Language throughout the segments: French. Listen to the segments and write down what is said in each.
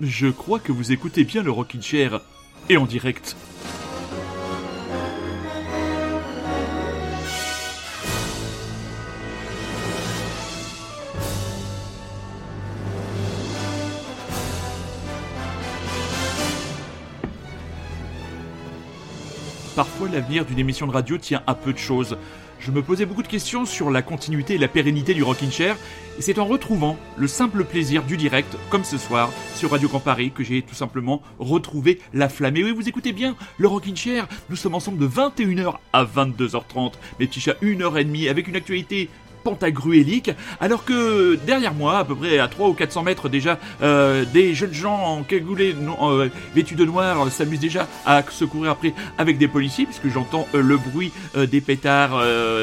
Je crois que vous écoutez bien le Rockin' Chair et en direct. Parfois, l'avenir d'une émission de radio tient à peu de choses. Je me posais beaucoup de questions sur la continuité et la pérennité du Rockin' Chair, et c'est en retrouvant le simple plaisir du direct, comme ce soir, sur Radio Grand Paris, que j'ai tout simplement retrouvé la flamme. Et oui, vous écoutez bien, le Rockin' Chair, nous sommes ensemble de 21h à 22h30, mes petits chats, une heure et demie, avec une actualité pantagruélique, alors que derrière moi, à peu près à 3 ou 400 mètres déjà, euh, des jeunes gens en cagoulés, non, euh, vêtus de noir, euh, s'amusent déjà à se courir après avec des policiers, puisque j'entends euh, le bruit des pétards,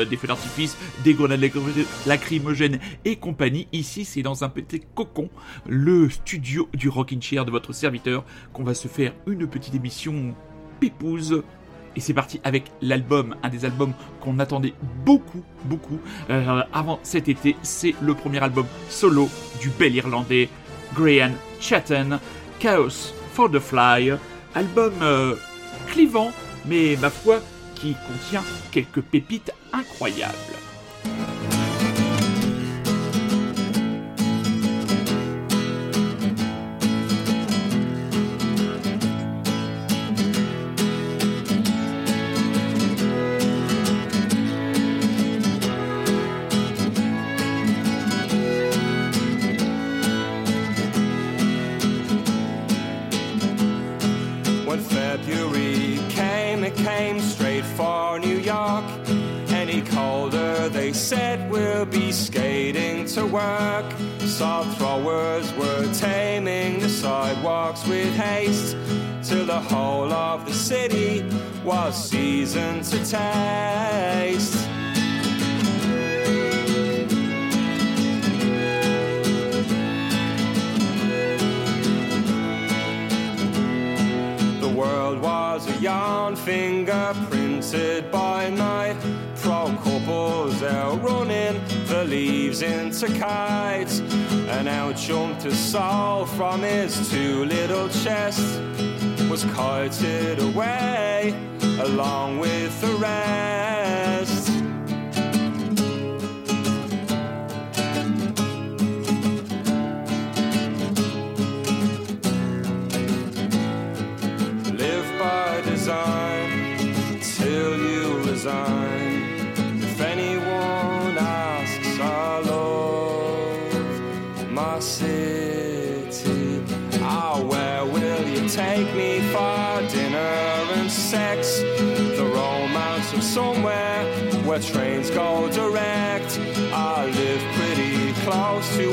des feux d'artifice, des grenades lacry- lacrymogènes et compagnie. Ici, c'est dans un petit cocon, le studio du Rockin' Chair de votre serviteur, qu'on va se faire une petite émission pipouse et c'est parti avec l'album, un des albums qu'on attendait beaucoup, beaucoup euh, avant cet été. C'est le premier album solo du bel Irlandais Graham Chatton, Chaos for the Fly. Album euh, clivant, mais ma foi, qui contient quelques pépites incroyables. Said we'll be skating to work. Salt throwers were taming the sidewalks with haste, till the whole of the city was seasoned to taste. The world was a yarn fingerprinted by night. Couples out running the leaves into kites. And out jumped a soul from his two little chests. Was carted away along with the rest. Live by design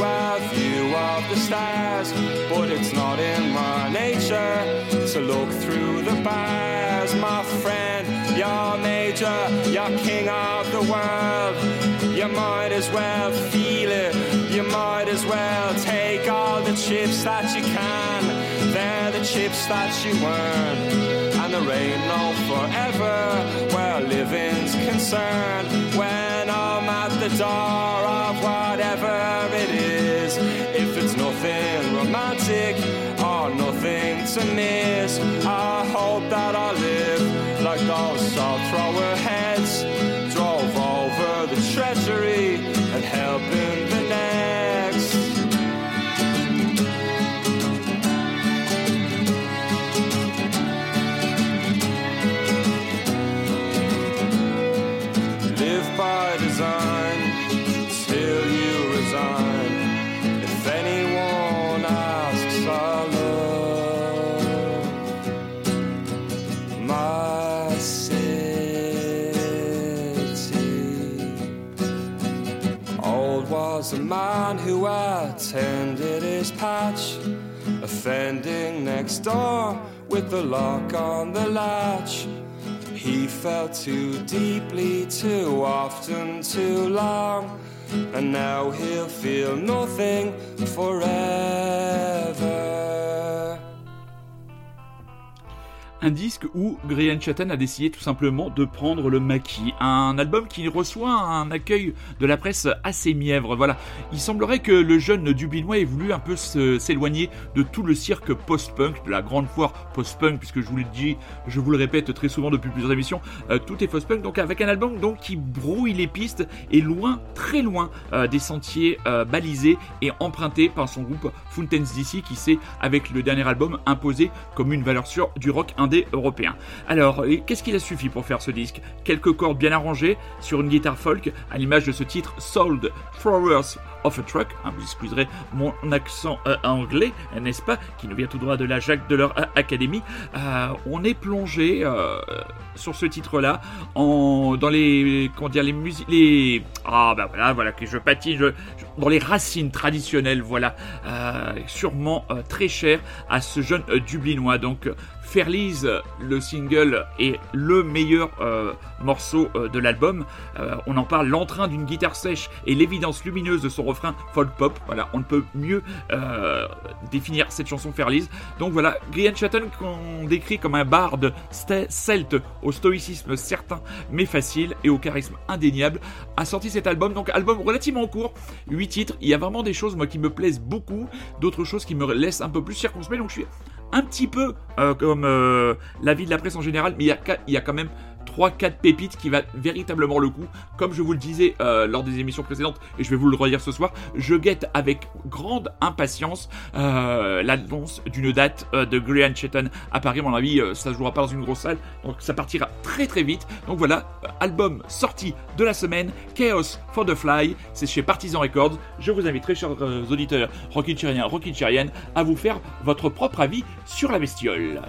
a view of the stars, but it's not in my nature to look through the bars, my friend. You're major, you're king of the world. You might as well feel it. You might as well take all the chips that you can. They're the chips that you earn. And there ain't no forever where living's concerned. When I'm at the door miss, I hope that I live like those salt man who attended his patch, offending next door with the lock on the latch. He fell too deeply, too often, too long, and now he'll feel nothing forever. Un disque où Grian Chatten a décidé tout simplement de prendre le maquis. Un album qui reçoit un accueil de la presse assez mièvre. Voilà. Il semblerait que le jeune Dublinois ait voulu un peu s'éloigner de tout le cirque post-punk, de la grande foire post-punk, puisque je vous le dis, je vous le répète très souvent depuis plusieurs émissions, euh, tout est post-punk. Donc avec un album donc qui brouille les pistes et loin, très loin euh, des sentiers euh, balisés et empruntés par son groupe Fountains DC qui s'est, avec le dernier album, imposé comme une valeur sûre du rock Alors, qu'est-ce qu'il a suffi pour faire ce disque? Quelques cordes bien arrangées sur une guitare folk, à l'image de ce titre Sold Throwers of a Truck, hein, vous excuserez mon accent euh, anglais, n'est-ce pas, qui nous vient tout droit de la Jacques de leur Academy. Euh, on est plongé euh, sur ce titre-là dans les comment dire les musiques ah bah voilà voilà que je patine dans les racines traditionnelles voilà. Sûrement très cher à ce jeune dublinois. Donc Fairlies, le single est le meilleur euh, morceau euh, de l'album. Euh, on en parle, l'entrain d'une guitare sèche et l'évidence lumineuse de son refrain folk pop. Voilà, on ne peut mieux définir cette chanson Fairlies. Donc voilà, Grian Chatton qu'on décrit comme un barde celte au stoïcisme certain mais facile et au charisme indéniable, a sorti cet album. Donc album relativement court, 8 titres. Il y a vraiment des choses moi qui me plaisent beaucoup, d'autres choses qui me laissent un peu plus circonspect. Donc je suis un petit peu euh, comme euh, la vie de la presse en général, mais il y a, quand même 3-4 pépites qui va véritablement le coup. Comme je vous le disais euh, lors des émissions précédentes, et je vais vous le redire ce soir, je guette avec grande impatience euh, l'annonce d'une date euh, de Grian Chetton à Paris. À mon avis, ça se jouera pas dans une grosse salle, donc ça partira très très vite. Donc voilà, album sorti de la semaine, Chaos for the Fly, c'est chez Partisan Records. Je vous invite, très chers auditeurs Rockin' Chériens, à vous faire votre propre avis sur la bestiole.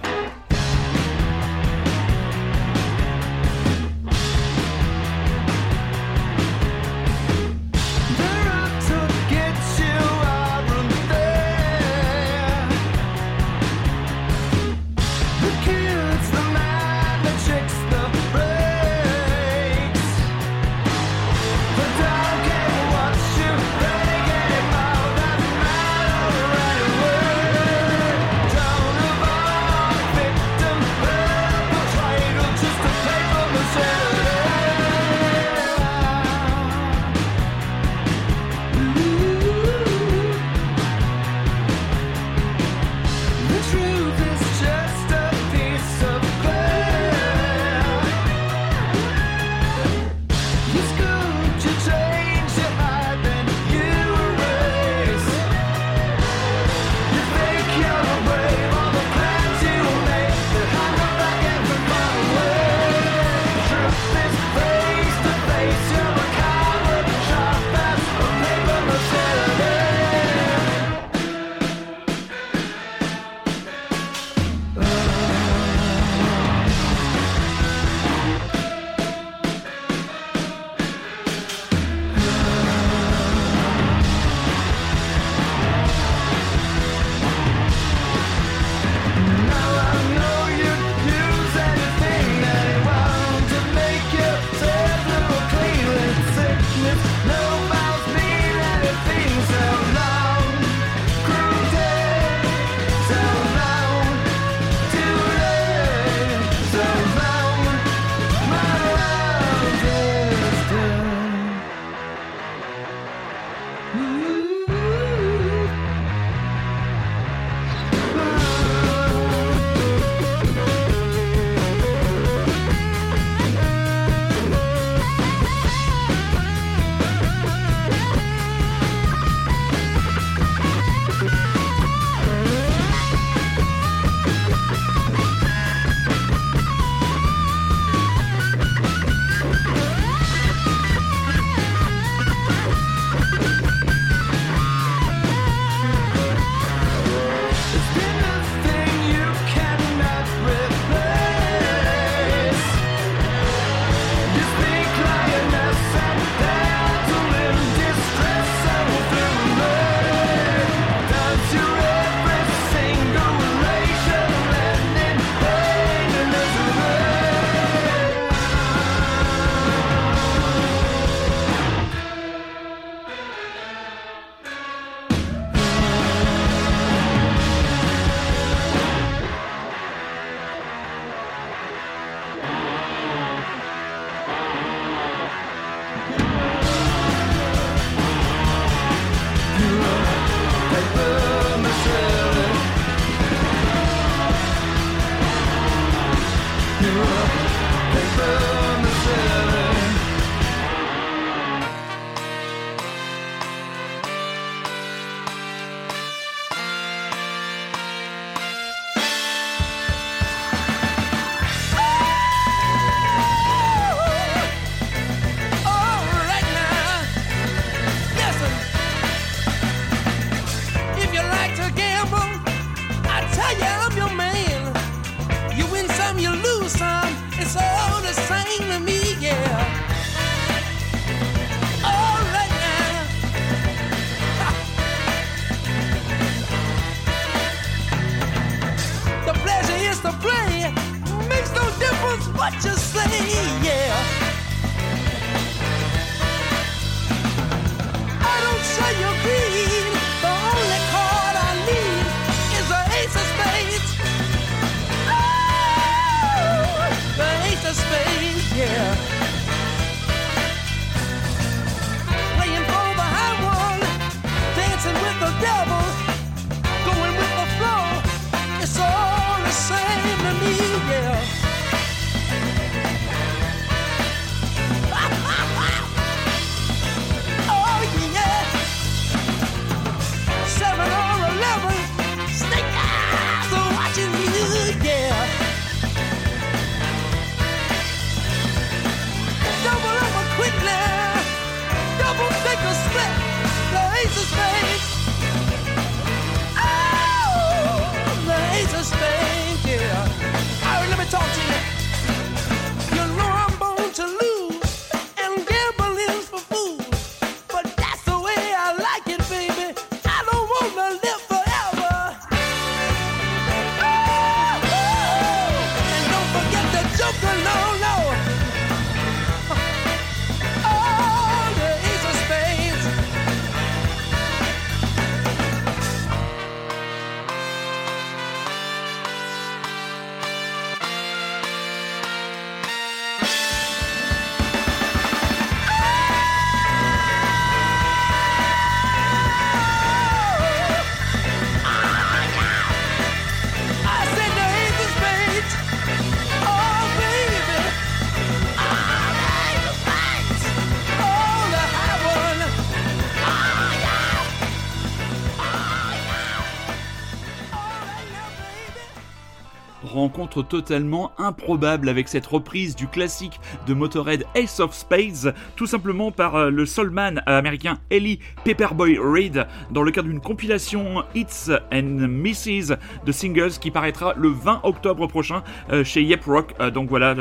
Totalement improbable avec cette reprise du classique de Motorhead Ace of Spades, tout simplement par euh, le soulman américain Ellie Pepperboy Reid dans le cadre d'une compilation Hits and Misses de singles qui paraîtra le 20 octobre prochain euh, chez Yep Rock. Euh, donc voilà,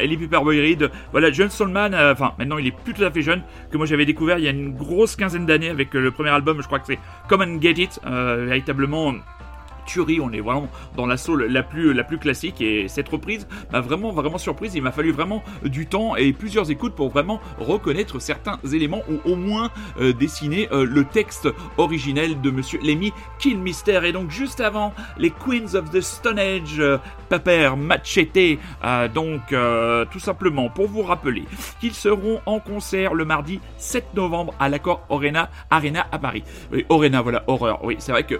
Ellie Pepperboy Reid, voilà, jeune soulman, enfin maintenant il est plus tout à fait jeune, que moi j'avais découvert il y a une grosse quinzaine d'années avec le premier album, je crois que c'est Come and Get It, véritablement tuerie, on est vraiment dans la soul la plus, la plus classique et cette reprise m'a vraiment vraiment surprise, il m'a fallu vraiment du temps et plusieurs écoutes pour vraiment reconnaître certains éléments ou au moins euh, dessiner euh, le texte originel de monsieur Lemmy Kilmister et donc juste avant les Queens of the Stone Age euh, Paper Machete donc tout simplement pour vous rappeler qu'ils seront en concert le mardi 7 novembre à l'accord Arena Arena à Paris. Arena voilà horreur. Oui, c'est vrai que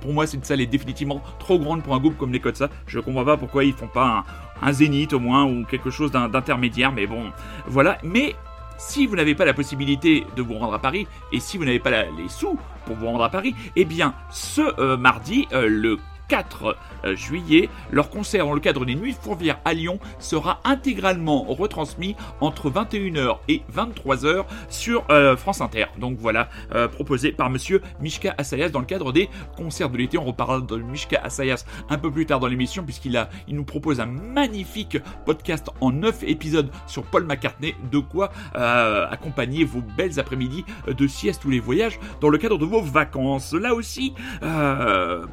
pour moi, cette salle est définitivement trop grande pour un groupe comme les ça. Je comprends pas pourquoi ils font pas un, zénith au moins ou quelque chose d'intermédiaire, mais bon, voilà. Mais si vous n'avez pas la possibilité de vous rendre à Paris et si vous n'avez pas les sous pour vous rendre à Paris, eh bien, ce euh, mardi, euh, le 4 euh, juillet. Leur concert dans le cadre des Nuits Fourvières à Lyon sera intégralement retransmis entre 21h et 23h sur euh, France Inter. Donc voilà, euh, proposé par monsieur Mishka Assayas dans le cadre des concerts de l'été. On reparlera de Mishka Assayas un peu plus tard dans l'émission puisqu'il a, il nous propose un magnifique podcast en 9 épisodes sur Paul McCartney. De quoi accompagner vos belles après-midi de sieste ou les voyages dans le cadre de vos vacances. Là aussi,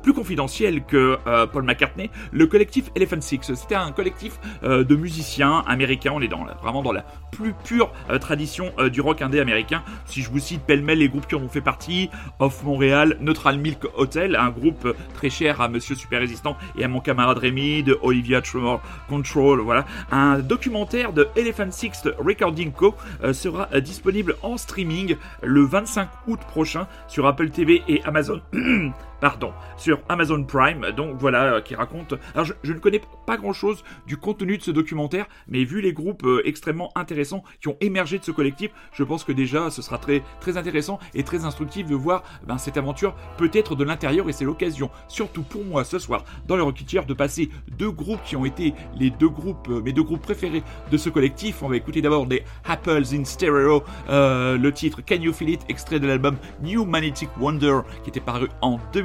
plus confidentiel que euh, Paul McCartney, le collectif Elephant Six. C'était un collectif euh, de musiciens américains. On est dans vraiment dans la plus pure euh, tradition du rock indé américain. Si je vous cite pêle-mêle les groupes qui en ont fait partie, Off Montréal, Neutral Milk Hotel, un groupe très cher à Monsieur Super Résistant et à mon camarade Rémi de Olivia Tremor Control. Voilà, un documentaire de Elephant Six Recording Co sera disponible en streaming le 25 août prochain sur Apple TV et Amazon. pardon, sur Amazon Prime. Donc voilà, euh, qui raconte. Alors je, ne connais pas grand chose du contenu de ce documentaire, mais vu les groupes euh, extrêmement intéressants qui ont émergé de ce collectif, je pense que déjà ce sera très très intéressant et très instructif de voir ben, cette aventure peut-être de l'intérieur et c'est l'occasion, surtout pour moi ce soir dans le Chair, de passer deux groupes qui ont été les deux groupes, euh, mes deux groupes préférés de ce collectif. On va écouter d'abord des Apples in Stereo, le titre Can You Feel It, extrait de l'album New Magnetic Wonder qui était paru en 2000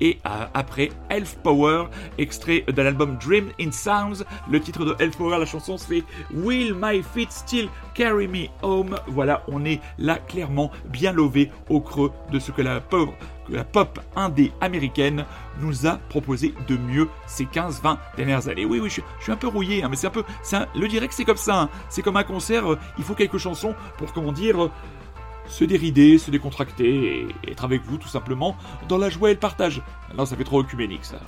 et euh, après Elf Power, extrait de l'album Dream in Sounds. Le titre de Elf Power, la chanson c'est Will My Feet Still Carry Me Home? Voilà, on est là clairement bien lové au creux de ce que la pauvre la pop indé américaine nous a proposé de mieux ces 15-20 dernières années. Oui, oui, je, suis un peu rouillé, hein, mais c'est un peu. le direct, c'est comme ça. Hein. C'est comme un concert, euh, il faut quelques chansons pour, comment dire, euh, se dérider, se décontracter et être avec vous tout simplement dans la joie et le partage. Là, ça fait trop œcuménique ça.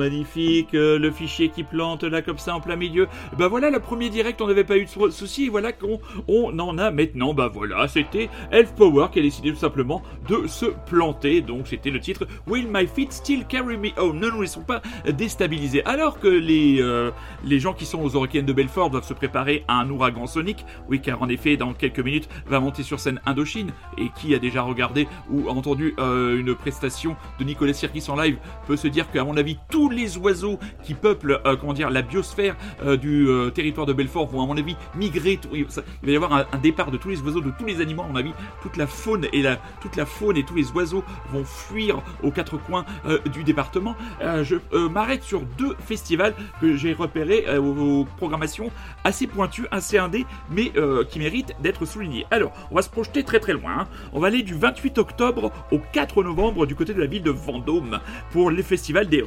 Magnifique, euh, le fichier qui plante là comme ça en plein milieu. Bah voilà, le premier direct, on n'avait pas eu de soucis, voilà qu'on on en a maintenant. Bah voilà, c'était Elf Power qui a décidé tout simplement de se planter. Donc c'était le titre Will My Feet Still Carry Me Home? Non, nous sont pas déstabilisés. Alors que les, euh, les gens qui sont aux Hurricanes de Belfort doivent se préparer à un ouragan sonique. Oui, car en effet, dans quelques minutes, va monter sur scène Indochine. Et qui a déjà regardé ou entendu euh, une prestation de Nicolas Sirkis en live? Peut se dire qu'à mon avis, tous les oiseaux qui peuplent, euh, comment dire, la biosphère euh, du euh, territoire de Belfort vont, à mon avis, migrer. il va y avoir un, départ de tous les oiseaux, de tous les animaux. À mon avis, toute la faune et toute la faune et tous les oiseaux vont fuir aux quatre coins du département. je m'arrête sur deux festivals que j'ai repérés aux, programmations assez pointues, assez indées, mais qui méritent d'être soulignés. Alors, on va se projeter très très loin. Hein. On va aller du 28 octobre au 4 novembre du côté de la ville de Vendôme pour les festivals des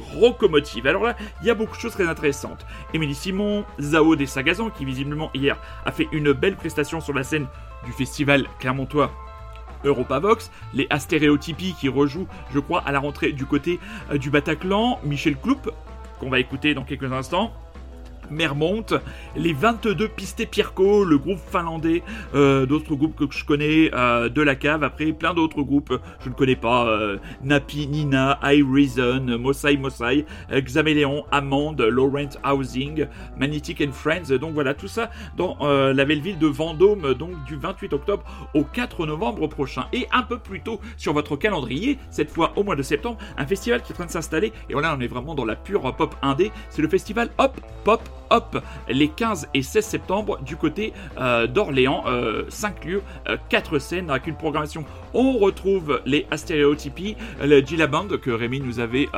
Alors là, il y a beaucoup de choses très intéressantes. Émilie Simon, Zao des Sagazans, qui visiblement hier a fait une belle prestation sur la scène du festival Clermontois Europavox, les Astéréotypies qui rejouent, je crois, à la rentrée du côté euh, du Bataclan, Michel Kloup, qu'on va écouter dans quelques instants. Mermont, les 22 Pisté Pierco, le groupe finlandais, euh, d'autres groupes que je connais, euh, de la cave, après plein d'autres groupes, je ne connais pas, euh, Napi, Nina, I Reason, Mosai Mosai, Xaméléon, Amande, Laurent Housing, Magnetic and Friends, donc voilà, tout ça dans la belle ville de Vendôme, donc du 28 octobre au 4 novembre prochain. Et un peu plus tôt sur votre calendrier, cette fois au mois de septembre, un festival qui est en train de s'installer, et là on est vraiment dans la pure pop indé, c'est le festival Hop Pop hop, les 15 et 16 septembre du côté euh, d'Orléans. 5 euh, lieux, 4 euh, scènes avec une programmation. On retrouve les Astéréotypies, le Gila Band que Rémi nous avait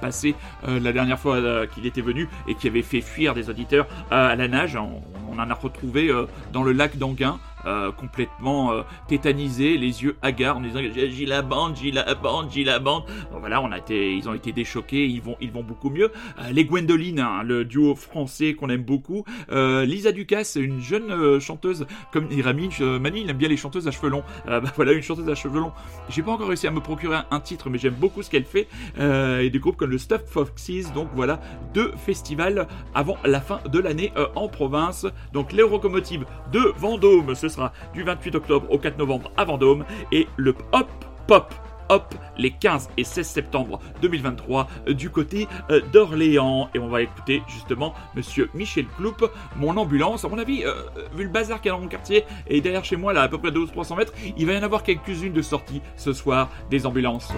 passé la dernière fois qu'il était venu et qui avait fait fuir des auditeurs à la nage. On, on en a retrouvé dans le lac d'Anguin. Euh, complètement euh, tétanisés, les yeux hagards, en disant j'ai la bande, j'ai la bande, j'ai la bande. voilà, on a été, ils ont été déchoqués, ils vont, ils vont beaucoup mieux. Euh, les Gwendoline, hein, le duo français qu'on aime beaucoup. Lisa Ducasse, une jeune chanteuse comme Irami Mani, il aime bien les chanteuses à cheveux longs. Bah, voilà, une chanteuse à cheveux longs. J'ai pas encore réussi à me procurer un, titre, mais j'aime beaucoup ce qu'elle fait. et des groupes comme le Stuff Foxes. Donc voilà, deux festivals avant la fin de l'année en province. Donc les locomotives de Vendôme, sera du 28 octobre au 4 novembre à Vendôme et le Hop Pop Hop les 15 et 16 septembre 2023 euh, du côté euh, d'Orléans. Et on va écouter justement monsieur Michel Cloup, mon ambulance. À mon avis, euh, vu le bazar qu'il y a dans mon quartier et derrière chez moi, là à peu près 200-300 mètres, il va y en avoir quelques-unes de sorties ce soir des ambulances.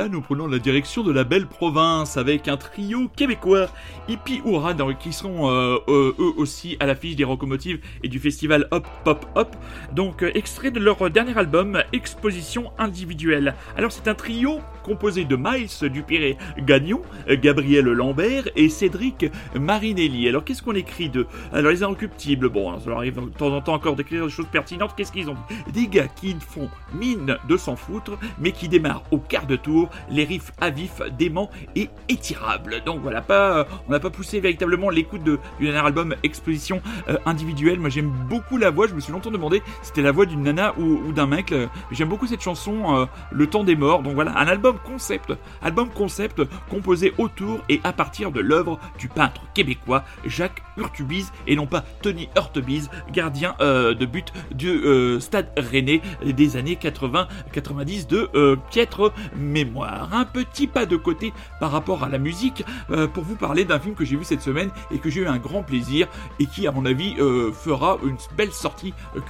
Là, nous prenons la direction de la belle province avec un trio québécois, Hippie Oura, qui sont euh, eux aussi à l'affiche des locomotives et du festival Hop Pop Hop. Donc, euh, extrait de leur dernier album, Exposition individuelle. Alors, c'est un trio composé de Miles Dupiré Gagnon, Gabriel Lambert et Cédric Marinelli. Alors, qu'est-ce qu'on écrit d'eux? Alors, les inrecuptibles, bon, ça leur arrive de temps en temps encore d'écrire des choses pertinentes. Qu'est-ce qu'ils ont Des gars qui font mine de s'en foutre, mais qui démarrent au quart de tour les riffs à vif, dément et étirables. Donc voilà, pas, on n'a pas poussé véritablement l'écoute du dernier album Exposition euh, individuelle. Moi j'aime beaucoup la voix, je me suis longtemps demandé c'était la voix d'une nana ou, d'un mec. J'aime beaucoup cette chanson, euh, Le temps des morts. Donc voilà, un album concept, album concept composé autour et à partir de l'œuvre du peintre québécois Jacques Urtubise et non pas Tony Urtubise, gardien euh, de but du Stade Rennais des années 80-90 de piètre mémoire. Un petit pas de côté par rapport à la musique euh, pour vous parler d'un film que j'ai vu cette semaine et que j'ai eu un grand plaisir et qui à mon avis euh, fera une belle sortie euh,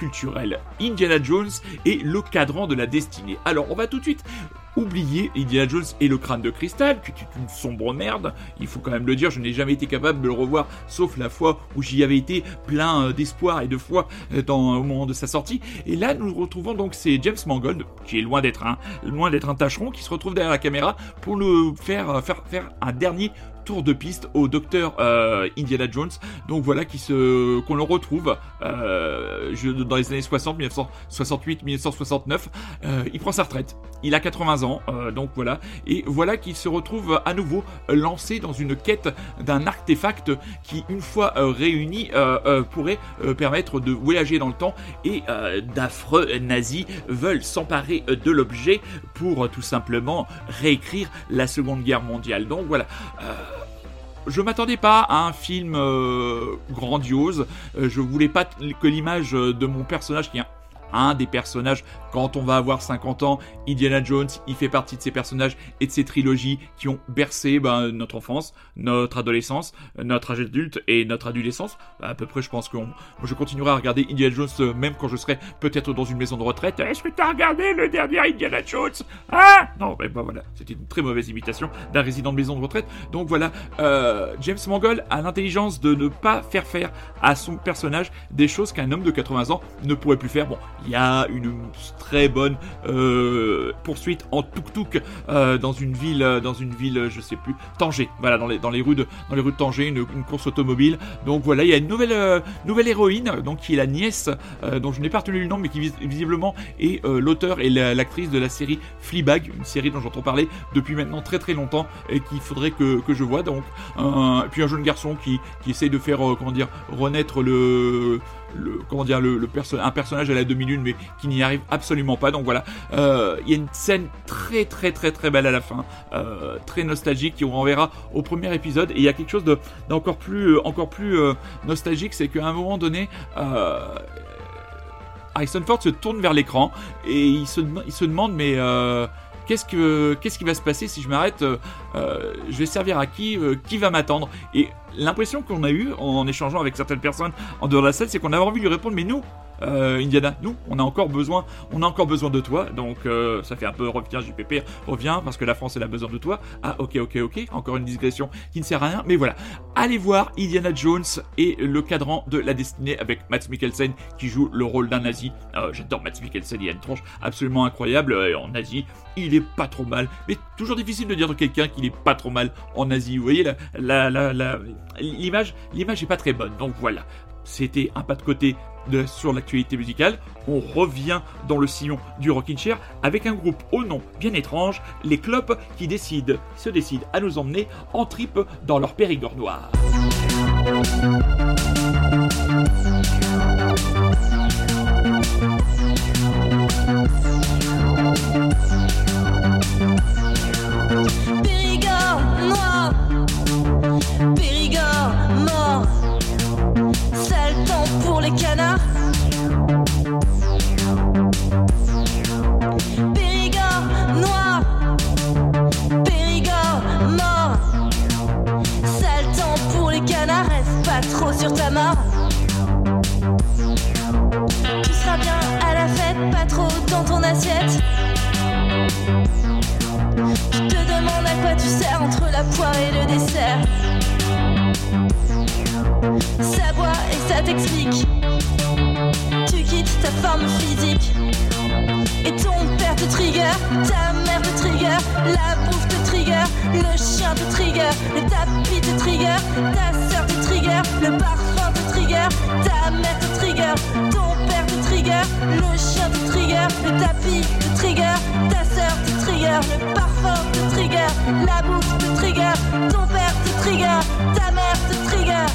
Indiana Jones et le cadran de la destinée. Alors on va tout de suite oublier Indiana Jones et le crâne de cristal, qui est une sombre merde, il faut quand même le dire, je n'ai jamais été capable de le revoir, sauf la fois où j'y avais été plein d'espoir et de foi dans, au moment de sa sortie. Et là, nous retrouvons donc c'est James Mangold, qui est loin d'être un, loin d'être un tâcheron, qui se retrouve derrière la caméra pour nous faire, faire, faire un dernier tour de piste au docteur euh, Indiana Jones. Donc voilà qui se qu'on le retrouve euh, dans les années 60, 1968, 1969. il prend sa retraite. Il a 80 ans, euh, donc voilà. Et voilà qu'il se retrouve à nouveau lancé dans une quête d'un artefact qui, une fois réuni, pourrait permettre de voyager dans le temps. Et d'affreux nazis veulent s'emparer de l'objet pour tout simplement réécrire la Seconde Guerre mondiale. Donc voilà je m'attendais pas à un film euh, grandiose. Euh, je voulais pas que l'image de mon personnage qui est un des personnages quand on va avoir 50 ans. Indiana Jones, il fait partie de ces personnages et de ces trilogies qui ont bercé ben, notre enfance, notre adolescence, notre âge adulte et notre adolescence. À peu près, je pense que je continuerai à regarder Indiana Jones euh, même quand je serai peut-être dans une maison de retraite. Est-ce que tu as regardé le dernier Indiana Jones Ah Non, ben, voilà, c'était une très mauvaise imitation d'un résident de maison de retraite. Donc voilà, euh, James Mangold a l'intelligence de ne pas faire faire à son personnage des choses qu'un homme de 80 ans ne pourrait plus faire. Bon, il y a une très bonne euh, poursuite en tuk-tuk euh, dans une ville, euh, dans une ville, je sais plus, Tanger. Voilà, dans les, dans les rues de, dans les rues de Tanger, une, course automobile. Donc voilà, il y a une nouvelle, nouvelle héroïne, donc qui est la nièce, dont je n'ai pas retenu le nom, mais qui visiblement est l'auteur et l'actrice de la série Fleabag, une série dont j'entends parler depuis maintenant très très longtemps et qu'il faudrait que, que, je vois. Donc, puis un jeune garçon qui, qui essaye de faire, comment dire, renaître le le comment dire le, un personnage à la demi-lune mais qui n'y arrive absolument pas. Donc voilà. Euh, il y a une scène très très très très belle à la fin. Euh, très nostalgique qui on renverra au premier épisode. Et il y a quelque chose d'encore plus euh, encore plus nostalgique c'est qu'à un moment donné Harrison Ford se tourne vers l'écran et il se, il se demande mais qu'est-ce que qu'est-ce qui va se passer si je m'arrête Je vais servir à qui Qui va m'attendre? Et l'impression qu'on a eu en échangeant avec certaines personnes en dehors de la salle, c'est qu'on avait envie de lui répondre, mais nous, euh, Indiana, nous, on a encore besoin, on a encore besoin de toi. Donc euh, ça fait un peu reviens JPP, reviens parce que la France elle a besoin de toi. Ah ok ok ok, encore une digression qui ne sert à rien, mais voilà. Allez voir Indiana Jones et le cadran de la destinée avec Matt Mikkelsen qui joue le rôle d'un nazi. Euh, j'adore Matt Mikkelsen, il a une tronche absolument incroyable en nazi. Il est pas trop mal, mais toujours difficile de dire de quelqu'un qu'il est pas trop mal en nazi. Vous voyez la l'image l'image est pas très bonne. Donc voilà. C'était un pas de côté sur l'actualité musicale, on revient dans le sillon du Rockin' Chair avec un groupe au nom bien étrange, les Clopes, qui décident, se décident à nous emmener en trip dans leur Périgord noir. Dans ton assiette. demande à quoi tu sers entre la poire et le dessert. Ça boit et ça t'explique. Tu quittes ta forme physique. Et ton père te trigger, ta mère te trigger, la bouffe te trigger, le chien te trigger, le tapis te trigger, ta soeur te trigger, le parfum te trigger, ta mère te trigger, ton père te le chien te trigger, le tapis te trigger, ta soeur te trigger, le parfum te trigger, la bouffe te trigger, ton père te trigger, ta mère te trigger.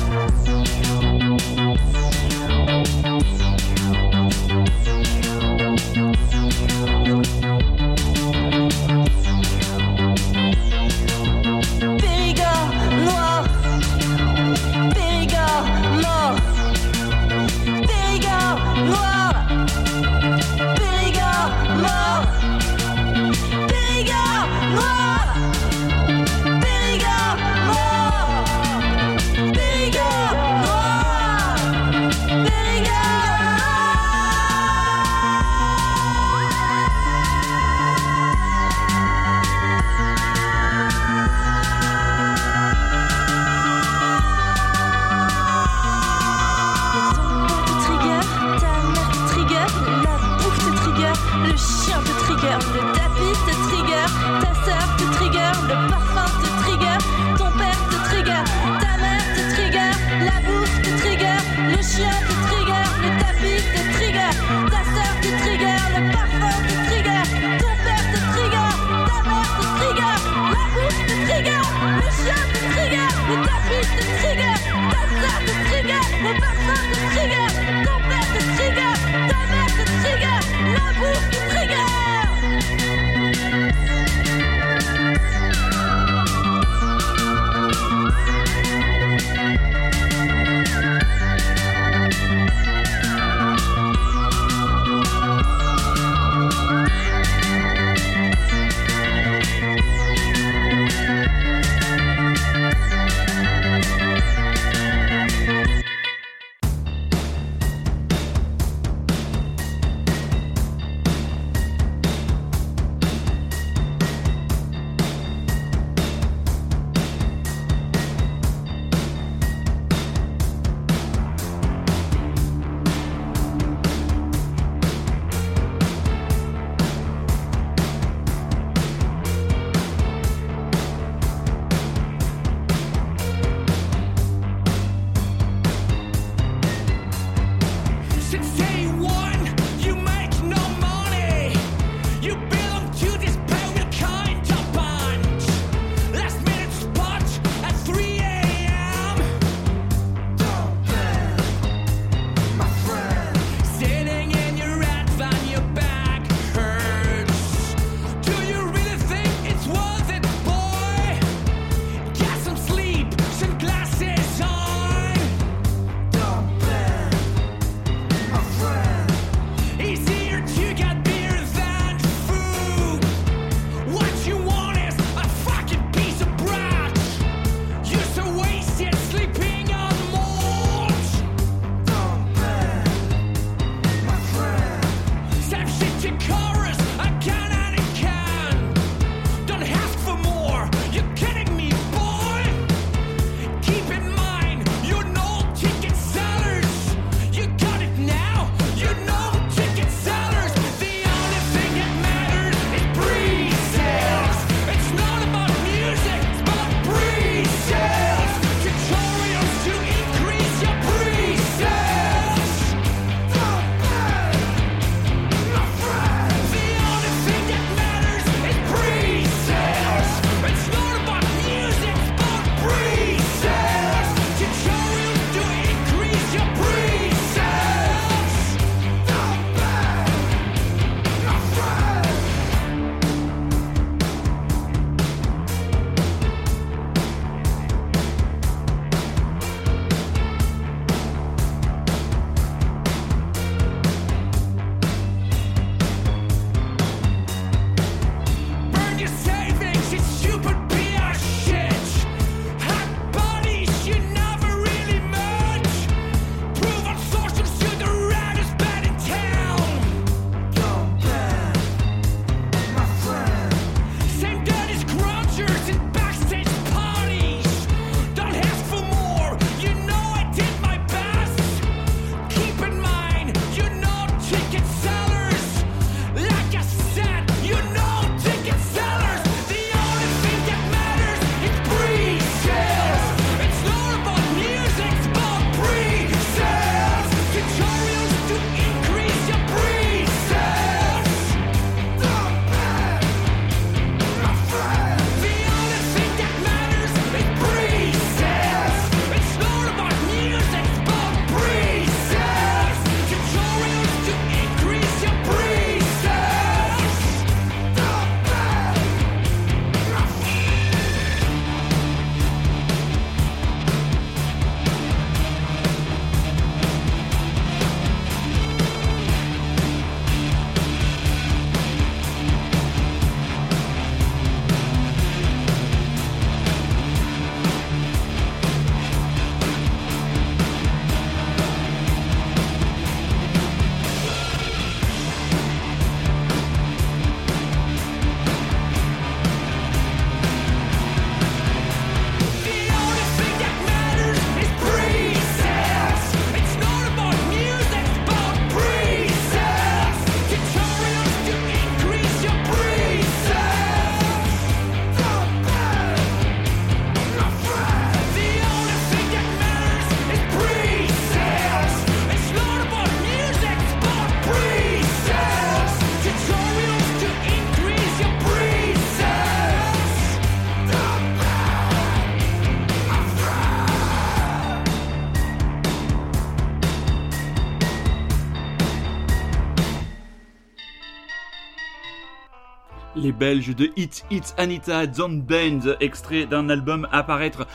Les Belges de Hit Hit Anita Don't Bend, extrait d'un album à apparaître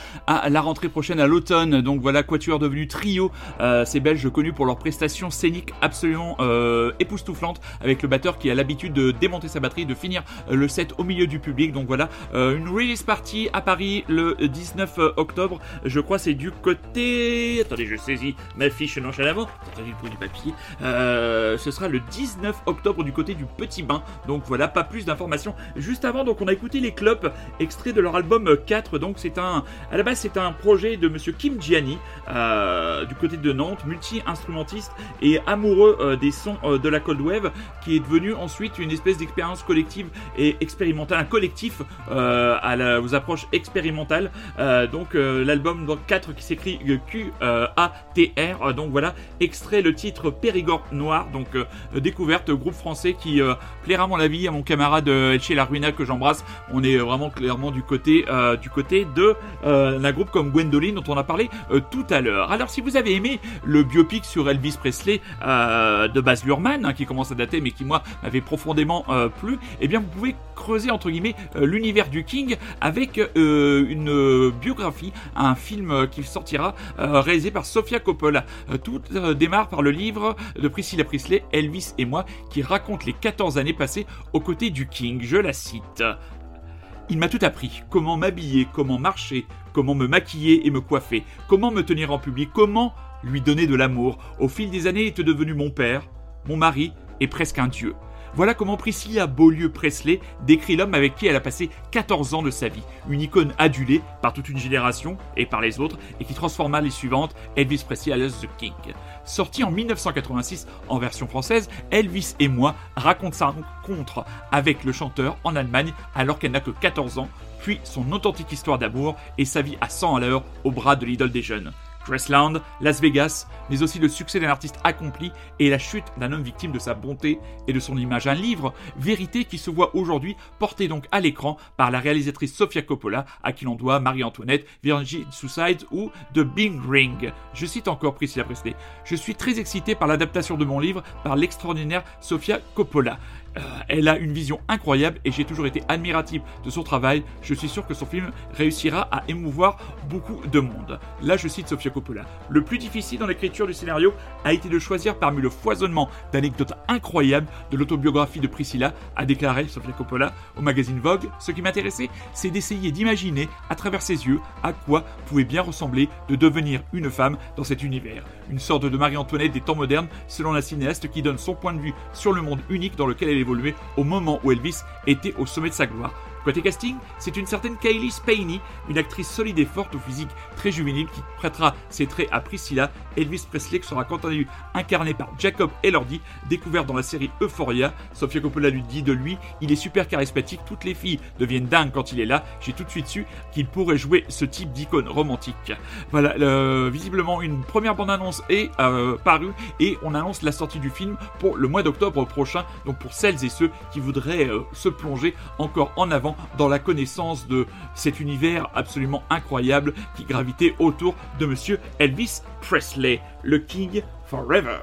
la rentrée prochaine à l'automne. Donc voilà, Quatuor devenu trio. Euh, ces Belges connus pour leurs prestations scéniques absolument euh, époustouflantes, avec le batteur qui a l'habitude de démonter sa batterie, de finir euh, le set au milieu du public. Donc voilà, euh, une release party à Paris le 19 octobre. Je crois c'est du côté. Attendez, je saisis ma fiche nonchalamment. Attendez, le du papier. Euh, ce sera le 19 octobre du côté du Petit Bain. Donc voilà, pas plus d'informations Juste avant, donc on a écouté les Clopes, extrait de leur album 4. Donc c'est un, à la base c'est un projet de Monsieur Kim Gianni euh, du côté de Nantes, multi-instrumentiste et amoureux euh, des sons euh, de la cold wave, qui est devenu ensuite une espèce d'expérience collective et expérimentale, un collectif à la, aux approches expérimentales. donc l'album 4 qui s'écrit Q A T R. donc voilà, extrait le titre Périgord Noir. Donc découverte groupe français qui plaira à mon avis à mon camarade chez La Ruina que j'embrasse. On est vraiment clairement du côté, de euh, groupe comme Gwendoline dont on a parlé euh, tout à l'heure. Alors si vous avez aimé le biopic sur Elvis Presley de Baz Luhrmann, hein, qui commence à dater mais qui moi m'avait profondément plu, eh bien vous pouvez creuser entre guillemets l'univers du King avec une biographie, un film qui sortira réalisé par Sofia Coppola. tout démarre par le livre de Priscilla Presley, Elvis et moi, qui raconte les 14 années passées aux côtés du King je la cite. Il m'a tout appris, comment m'habiller, comment marcher, comment me maquiller et me coiffer, comment me tenir en public, comment lui donner de l'amour. Au fil des années, il est devenu mon père, mon mari et presque un dieu. Voilà comment Priscilla Beaulieu-Presley décrit l'homme avec qui elle a passé 14 ans de sa vie. Une icône adulée par toute une génération et par les autres, et qui transforma les suivantes Elvis Presley alias The King. Sorti en 1986 en version française, Elvis et moi raconte sa rencontre avec le chanteur en Allemagne alors qu'elle n'a que 14 ans, puis son authentique histoire d'amour et sa vie à 100 à l'heure au bras de l'idole des jeunes. Graceland, Las Vegas, mais aussi le succès d'un artiste accompli et la chute d'un homme victime de sa bonté et de son image. Un livre, vérité, qui se voit aujourd'hui porté donc à l'écran par la réalisatrice Sofia Coppola, à qui l'on doit Marie-Antoinette, Virgin Suicide ou The Bing Ring. Je cite encore Priscilla Presley. Je suis très excité par l'adaptation de mon livre par l'extraordinaire Sofia Coppola. Euh, elle a une vision incroyable et j'ai toujours été admiratif de son travail. Je suis sûr que son film réussira à émouvoir beaucoup de monde. Là, je cite Sofia Coppola. Le plus difficile dans l'écriture du scénario a été de choisir parmi le foisonnement d'anecdotes incroyables de l'autobiographie de Priscilla, a déclaré Sofia Coppola au magazine Vogue. Ce qui m'intéressait, c'est d'essayer d'imaginer à travers ses yeux à quoi pouvait bien ressembler de devenir une femme dans cet univers. Une sorte de Marie-Antoinette des temps modernes, selon la cinéaste qui donne son point de vue sur le monde unique dans lequel elle évolué au moment où Elvis était au sommet de sa gloire. Côté casting, c'est une certaine Kaylee Spaney, une actrice solide et forte au physique très juvénile qui prêtera ses traits à Priscilla. Elvis Presley qui sera quant à lui incarné par Jacob Elordi, découvert dans la série Euphoria. Sofia Coppola lui dit de lui, il est super charismatique, toutes les filles deviennent dingues quand il est là. J'ai tout de suite su qu'il pourrait jouer ce type d'icône romantique. Voilà, visiblement une première bande-annonce est euh, parue et on annonce la sortie du film pour le mois d'octobre prochain. Donc pour celles et ceux qui voudraient euh, se plonger encore en avant dans la connaissance de cet univers absolument incroyable qui autour de monsieur Elvis Presley, le King Forever.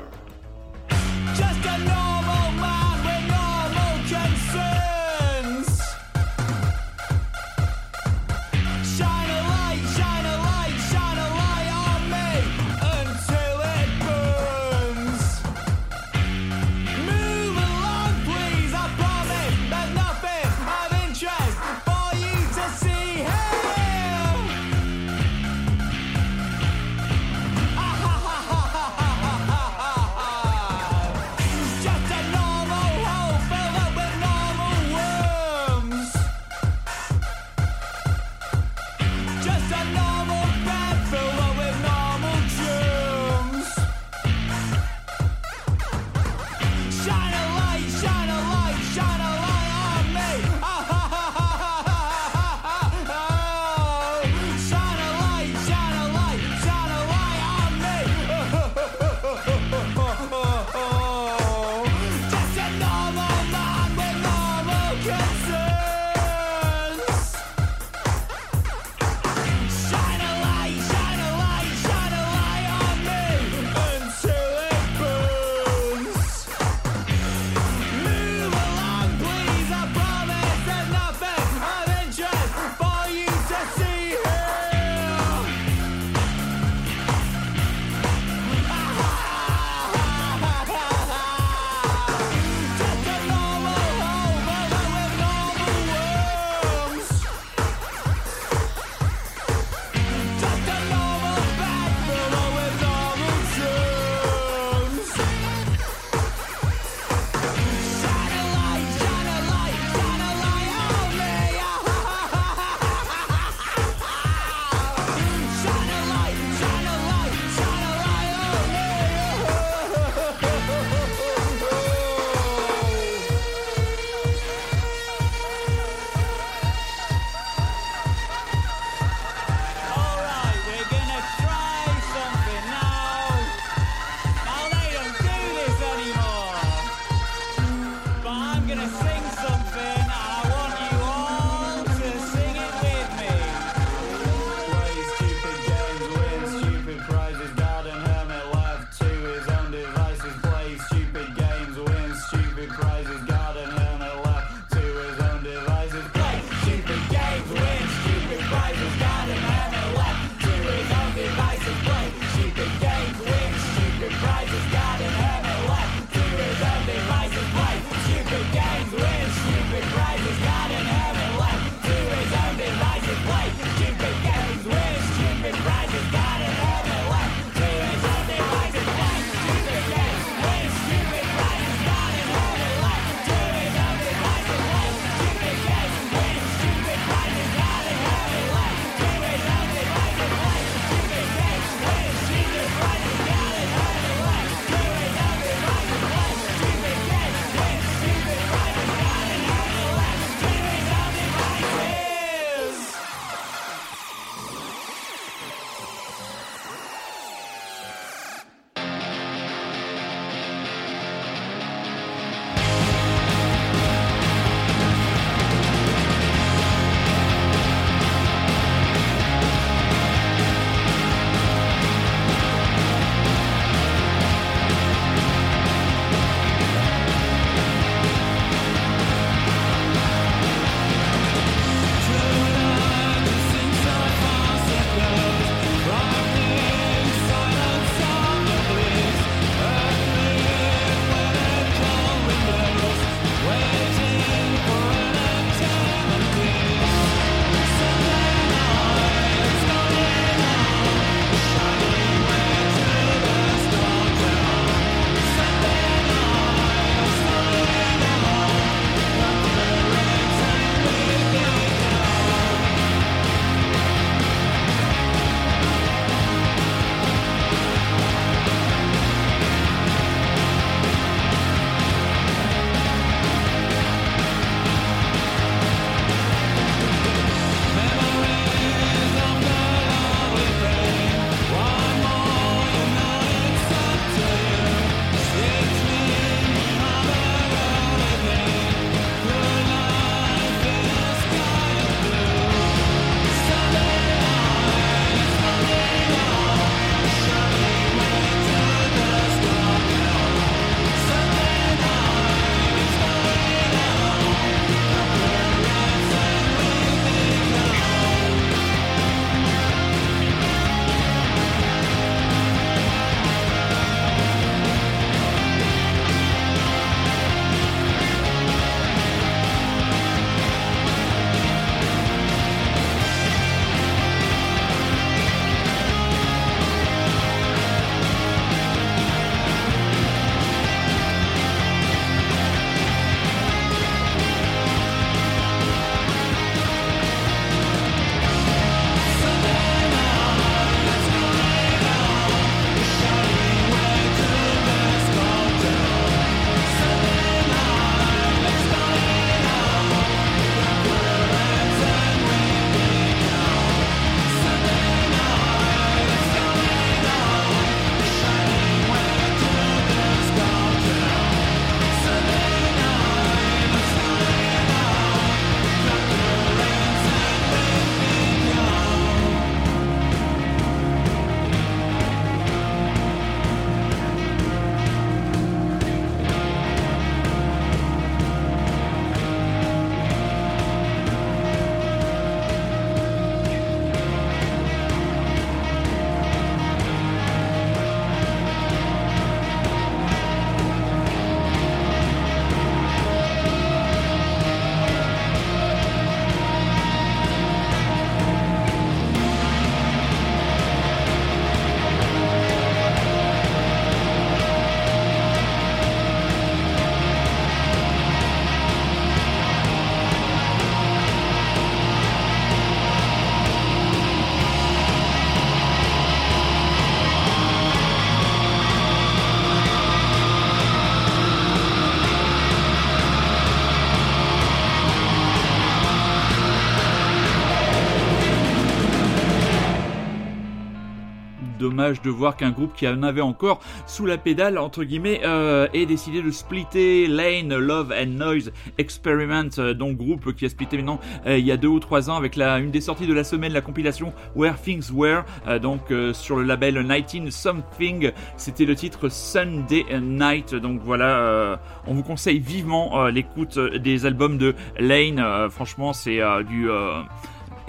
Dommage de voir qu'un groupe qui en avait encore sous la pédale, entre guillemets, euh, ait décidé de splitter Lane, Love and Noise Experiment, euh, donc groupe qui a splitté maintenant euh, il y a deux ou trois ans avec une des sorties de la semaine, la compilation Where Things Were, donc sur le label 19 Something, c'était le titre Sunday Night, donc voilà, on vous conseille vivement l'écoute des albums de Lane, franchement c'est du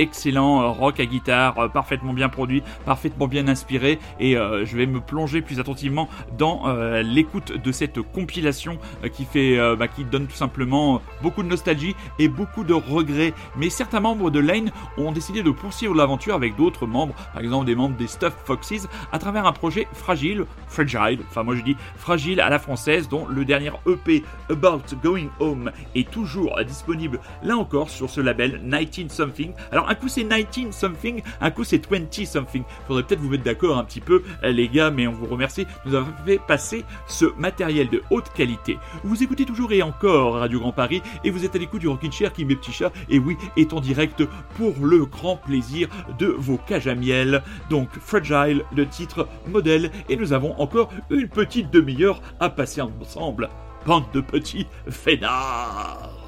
excellent euh, rock à guitare, euh, parfaitement bien produit, parfaitement bien inspiré, et euh, je vais me plonger plus attentivement dans l'écoute de cette compilation qui fait, bah, qui donne tout simplement beaucoup de nostalgie et beaucoup de regrets. Mais certains membres de Lane ont décidé de poursuivre l'aventure avec d'autres membres, par exemple des membres des Stuff Foxes, à travers un projet fragile, fragile, enfin moi je dis fragile à la française, dont le dernier EP About Going Home est toujours disponible là encore sur ce label 19 Something. Alors un coup c'est 19 something, un coup c'est 20 something. Faudrait peut-être vous mettre d'accord un petit peu, euh, les gars, mais on vous remercie de nous avoir fait passer ce matériel de haute qualité. Vous écoutez toujours et encore Radio Grand Paris et vous êtes à l'écoute du Rockin' Chair qui, mes petits chats, et oui, est en direct pour le grand plaisir de vos cages à miel. Donc, Fragile, le titre modèle, et nous avons encore une petite demi-heure à passer ensemble. Bande de petits fainéants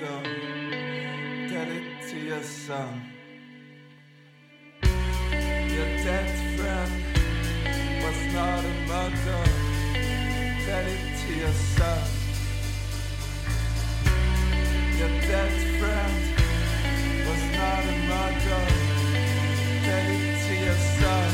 dumb. Tell it to your son. Your dead friend was not a murderer. Tell it to your son. Your dead friend was not a murderer. Tell it to your son.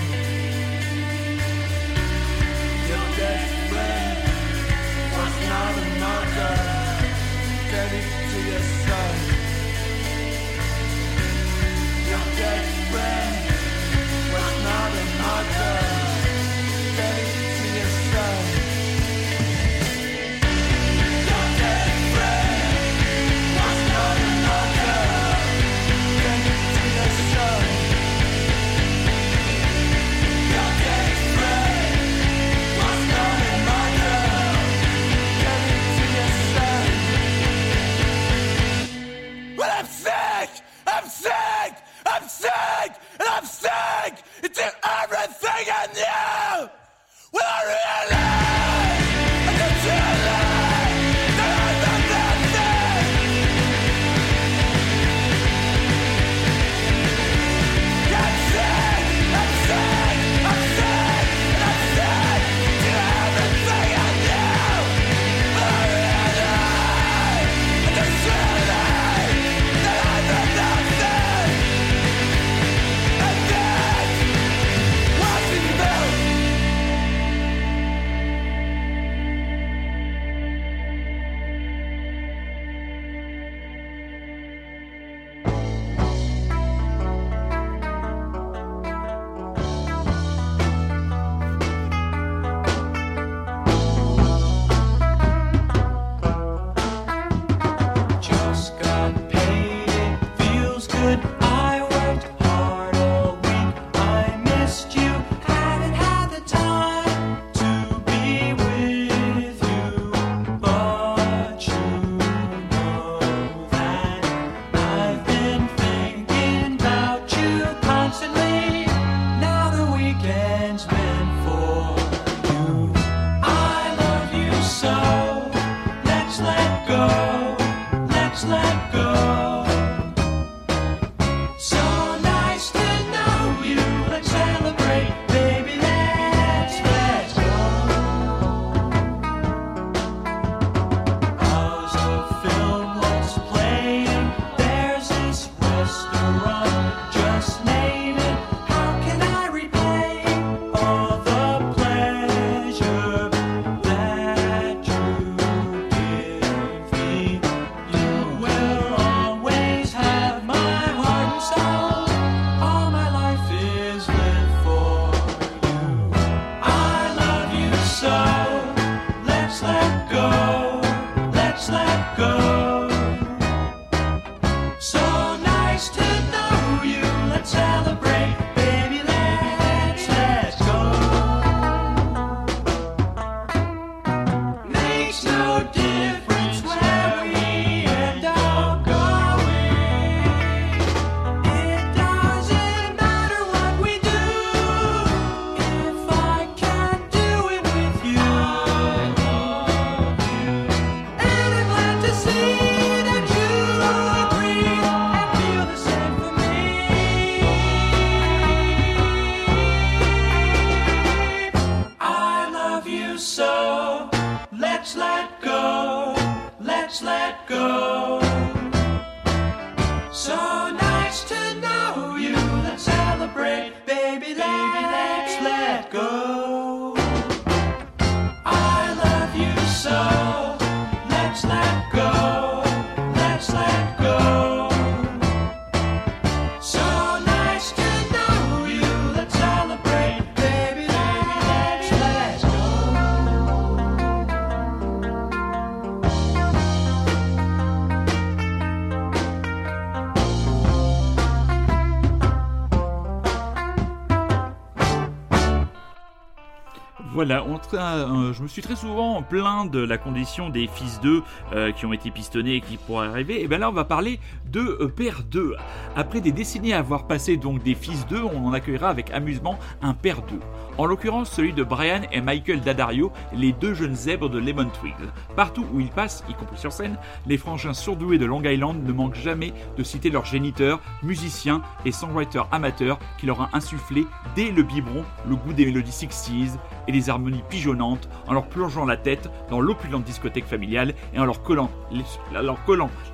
Euh, je me suis très souvent plaint de la condition des fils d'eux euh, qui ont été pistonnés et qui pourraient arriver. Et bien là, on va parler de euh, père 2. Après des décennies à avoir passé donc des fils d'eux, on en accueillera avec amusement un père 2. En l'occurrence, celui de Brian et Michael Daddario, les deux jeunes zèbres de Lemon Twigs. Partout où ils passent, y compris sur scène, les frangins surdoués de Long Island ne manquent jamais de citer leur géniteur, musicien et songwriter amateur qui leur a insufflé dès le biberon le goût des mélodies 60s et des harmonies pigeonnantes en leur plongeant la tête dans l'opulente discothèque familiale et en leur collant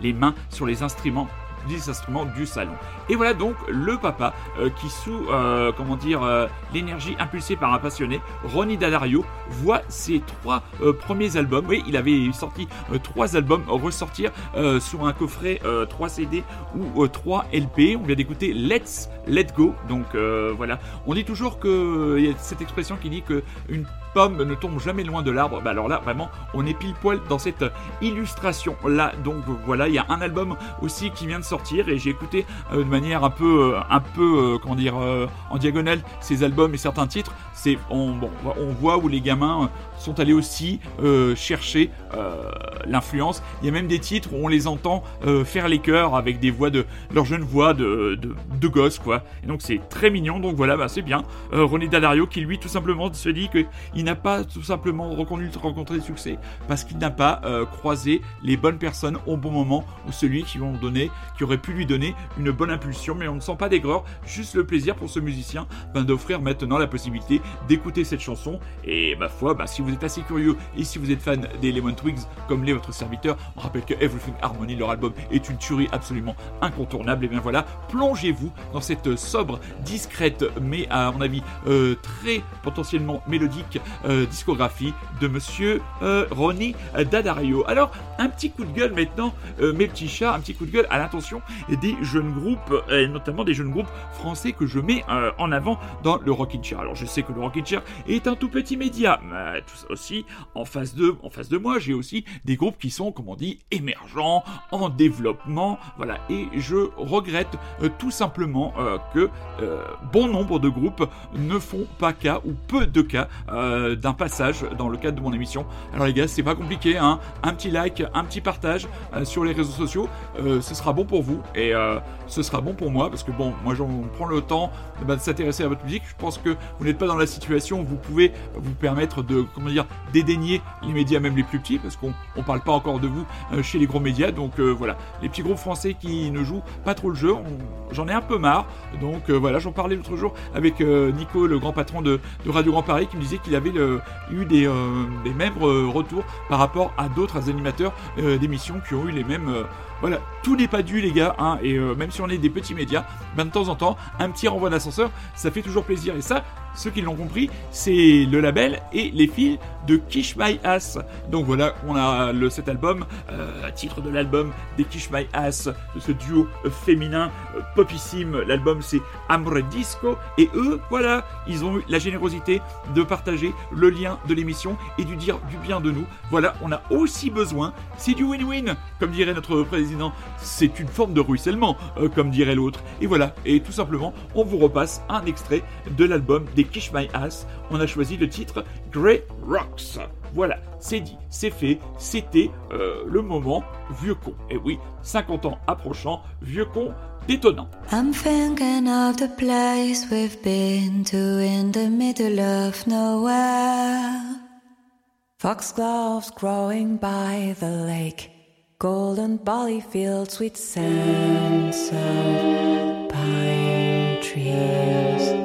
les, mains sur les instruments du salon. Et voilà donc le papa euh, qui sous euh, comment dire euh, l'énergie impulsée par un passionné, Ronnie Daddario, voit ses trois premiers albums. Oui, il avait sorti trois albums ressortir sur un coffret euh, 3 CD ou euh, 3 LP. On vient d'écouter Let's Let Go. Donc voilà, on dit toujours que y a cette expression qui dit que une pomme ne tombe jamais loin de l'arbre. Bah alors là, vraiment, on est pile poil dans cette illustration là. Donc voilà, il y a un album aussi qui vient de sortir et j'ai écouté manière un peu, euh, un peu, euh, comment dire, euh, en diagonale ces albums et certains titres. C'est, on, bon, on voit où les gamins sont allés aussi chercher l'influence. Il y a même des titres où on les entend faire les chœurs avec des voix de leur jeune voix de, de, de gosses quoi. Et donc c'est très mignon. Donc voilà, bah, c'est bien. René Daddario qui lui tout simplement se dit qu'il n'a pas tout simplement reconnu rencontré le succès parce qu'il n'a pas croisé les bonnes personnes au bon moment ou celui qui vont donner, qui aurait pu lui donner une bonne Mais on ne sent pas d'aigreur, juste le plaisir pour ce musicien d'offrir maintenant la possibilité d'écouter cette chanson. Et ma foi, bah, si vous êtes assez curieux et si vous êtes fan des Lemon Twigs comme l'est votre serviteur, on rappelle que Everything Harmony, leur album, est une tuerie absolument incontournable. Et bien voilà, plongez-vous dans cette sobre, discrète, mais à mon avis euh, très potentiellement mélodique euh, discographie de monsieur euh, Ronnie Daddario. Alors, un petit coup de gueule maintenant, mes petits chats, un petit coup de gueule à l'intention des jeunes groupes, et notamment des jeunes groupes français que je mets euh, en avant dans le Rockin' Chair. Alors, je sais que le Rockin' Chair est un tout petit média, mais tout ça aussi, en face de, en face de moi, j'ai aussi des groupes qui sont, comme on dit, émergents, en développement, voilà. Et je regrette euh, tout simplement euh, que euh, bon nombre de groupes ne font pas cas ou peu de cas euh, d'un passage dans le cadre de mon émission. Alors les gars, c'est pas compliqué, hein. Un petit like, un petit partage euh, sur les réseaux sociaux, euh, ce sera bon pour vous et euh, ce sera bon pour moi parce que bon, moi j'en prends le temps bah, de s'intéresser à votre musique. Je pense que vous n'êtes pas dans la situation où vous pouvez vous permettre de comment dire dédaigner les médias même les plus petits parce qu'on on parle pas encore de vous euh, chez les gros médias. Donc euh, voilà, les petits groupes français qui ne jouent pas trop le jeu, j'en ai un peu marre. Donc euh, voilà, j'en parlais l'autre jour avec Nico, le grand patron de, de Radio Grand Paris, qui me disait qu'il avait eu des, des mêmes retours par rapport à d'autres animateurs d'émissions qui ont eu les mêmes. voilà, tout n'est pas dû les gars, hein, et même si on est des petits médias, ben, de temps en temps, un petit renvoi ça fait toujours plaisir. Et ça, ceux qui l'ont compris, c'est le label et les fils de Kish My Ass. Donc voilà, on a le, cet album, euh, titre de l'album des Kish My Ass, de ce duo euh, féminin euh, popissime. L'album c'est Amre Disco, et eux, voilà, ils ont eu la générosité de partager le lien de l'émission et du dire du bien de nous. Voilà, on a aussi besoin, c'est du win-win, comme dirait notre président, c'est une forme de ruissellement, comme dirait l'autre. Et voilà, et tout simplement, on vous repasse un extrait de l'album des Kish My Ass. On a choisi le titre Grey Rocks. Voilà, c'est dit, c'est fait, c'était euh, le moment vieux con. Et oui, 50 ans approchant, vieux con détonnant. I'm thinking of the place we've been to in the middle of nowhere. Foxgloves growing by the lake, golden barley fields, sweet scents of pine trees.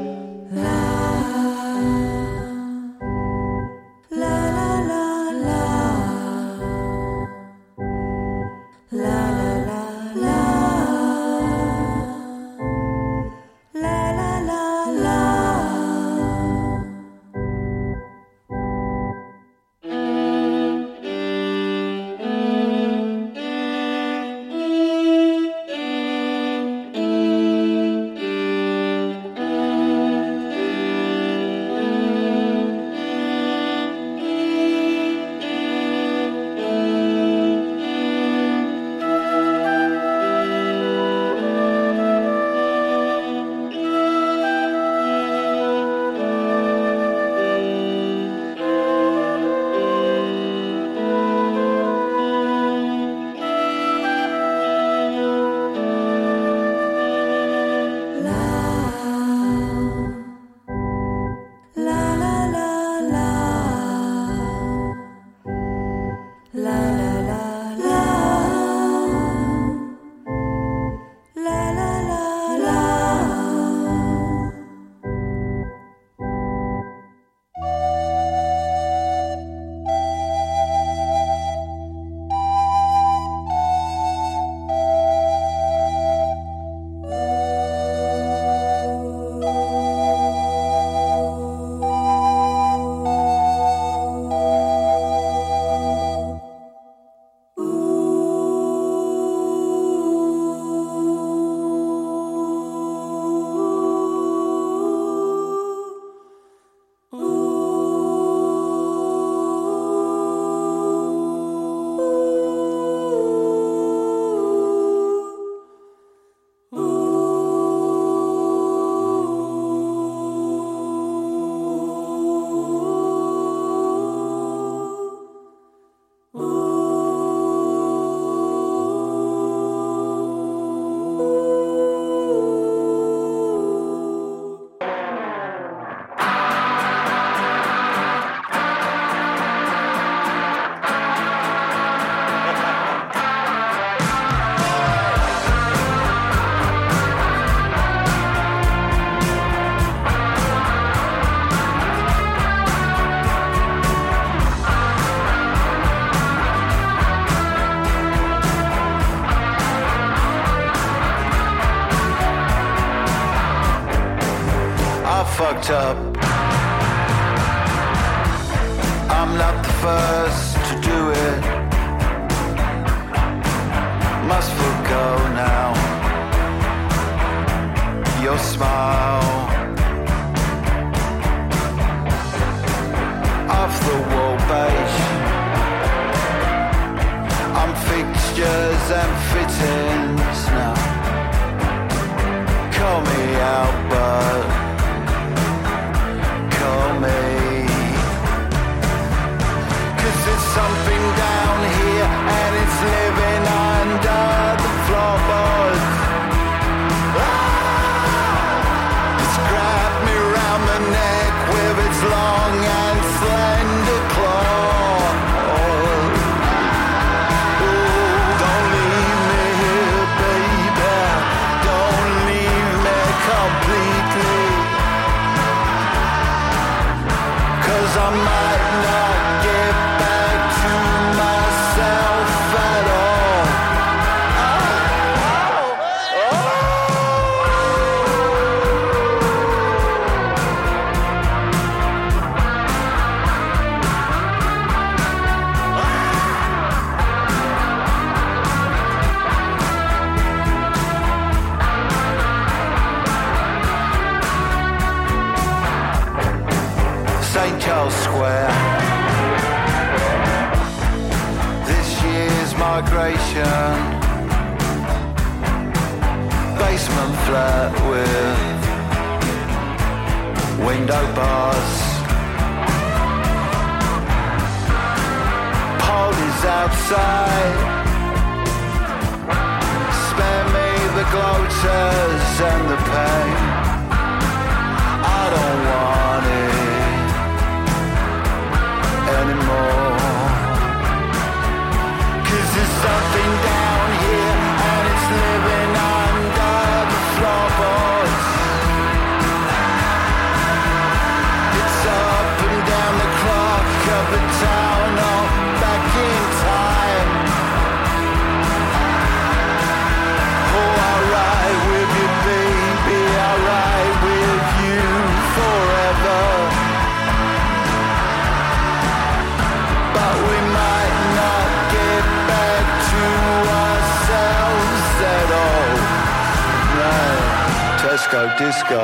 Tesco disco.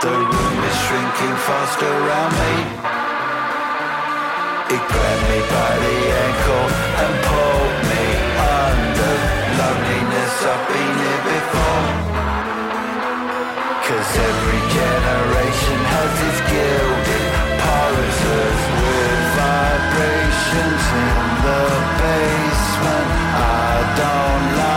The room is shrinking fast around me. It grabbed me by the ankle and pulled me under. Loneliness, I've been here before. Cause every generation has its gilded pulses with vibrations in the basement. I don't like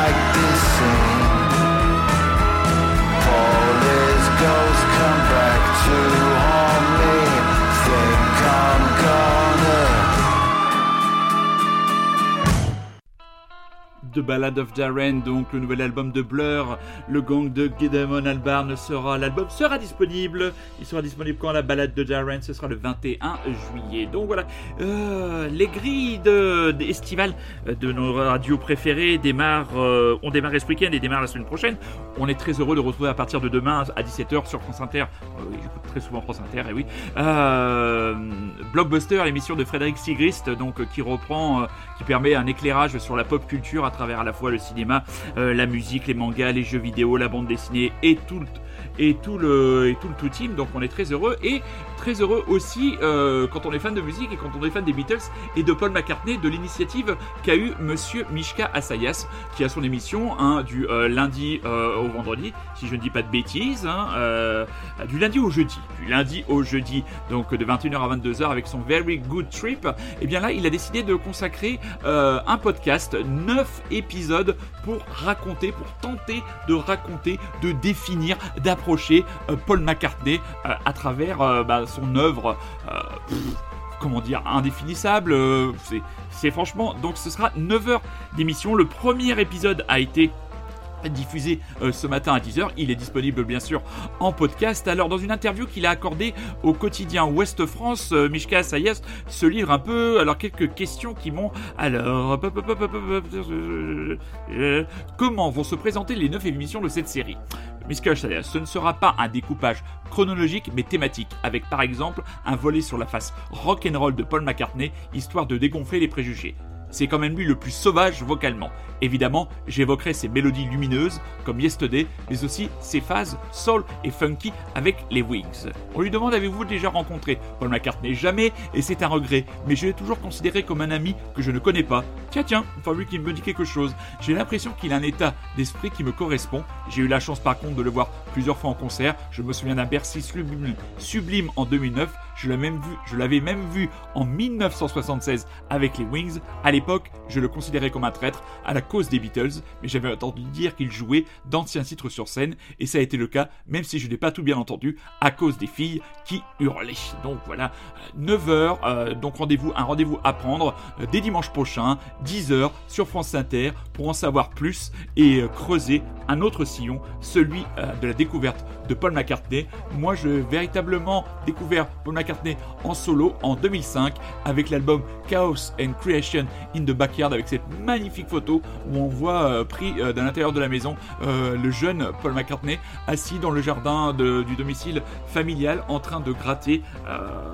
The Ballad of Darren, donc le nouvel album de Blur, le gang de Gideon Albarn sera, l'album sera disponible. Il sera disponible quand la balade de Darren, ce sera le 21 juillet. Donc voilà, euh, les grilles de, des estivales de nos radios préférées démarrent, euh, on démarre ce week-end et démarrent la semaine prochaine. On est très heureux de retrouver à partir de demain à 17h sur France Inter. Euh, j'écoute très souvent France Inter, et oui. Euh, Blockbuster, l'émission de Frédéric Sigrist, donc euh, qui reprend, euh, qui permet un éclairage sur la pop culture à travers à la fois le cinéma, euh, la musique, les mangas, les jeux vidéo, la bande dessinée et tout le et tout le et tout le tout team. Donc on est très heureux et très heureux aussi euh, quand on est fan de musique et quand on est fan des Beatles et de Paul McCartney de l'initiative qu'a eu Monsieur Mishka Asayas qui a son émission hein, du euh, lundi euh, au vendredi si je ne dis pas de bêtises hein, du lundi au jeudi du lundi au jeudi donc de 21h à 22h avec son Very Good Trip et bien là il a décidé de consacrer un podcast 9 épisodes pour raconter pour tenter de raconter de définir d'approcher Paul McCartney à travers bah, son œuvre euh, comment dire, indéfinissable. euh, c'est, c'est franchement, donc ce sera 9 heures d'émission. Le premier épisode a été diffusé euh, ce matin à 10h. Il est disponible bien sûr en podcast. Alors dans une interview qu'il a accordée au quotidien Ouest France, euh, Mishka Sayas se livre un peu. Alors quelques questions qui m'ont... Alors... euh, Comment vont se présenter les 9 émissions de cette série? Mishka Sayas, ce ne sera pas un découpage chronologique mais thématique, avec par exemple un volet sur la face rock'n'roll de Paul McCartney, histoire de dégonfler les préjugés. C'est quand même lui le plus sauvage vocalement. Évidemment, j'évoquerai ses mélodies lumineuses comme Yesterday, mais aussi ses phases soul et funky avec les Wings. On lui demande avez-vous déjà rencontré Paul McCartney? Jamais, et c'est un regret, mais je l'ai toujours considéré comme un ami que je ne connais pas. Tiens, tiens, enfin lui qui me dit quelque chose. J'ai l'impression qu'il a un état d'esprit qui me correspond. J'ai eu la chance par contre de le voir plusieurs fois en concert. Je me souviens d'un Bercy sublime, sublime en 2009. Je l'avais même vu, en 1976 avec les Wings. À l'époque, je le considérais comme un traître à la cause des Beatles, mais j'avais entendu dire qu'il jouait d'anciens titres sur scène, et ça a été le cas, même si je n'ai pas tout bien entendu, à cause des filles qui hurlaient. Donc voilà, 9h, donc rendez-vous, un rendez-vous à prendre euh, dès dimanche prochain, 10h sur France Inter, pour en savoir plus et euh, creuser un autre sillon, celui euh, de la découverte de Paul McCartney. Moi, je véritablement découvert Paul McCartney en solo en 2005 avec l'album Chaos and Creation in the Backyard avec cette magnifique photo où on voit euh, pris euh, de l'intérieur de la maison euh, le jeune Paul McCartney assis dans le jardin du domicile familial en train de gratter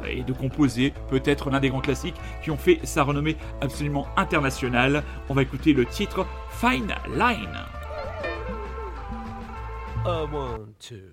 et de composer peut-être l'un des grands classiques qui ont fait sa renommée absolument internationale. On va écouter le titre Fine Line. A one, two.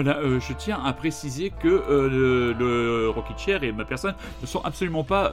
Voilà, euh, je tiens à préciser que euh, le, le Rocket Chair et ma personne ne sont absolument pas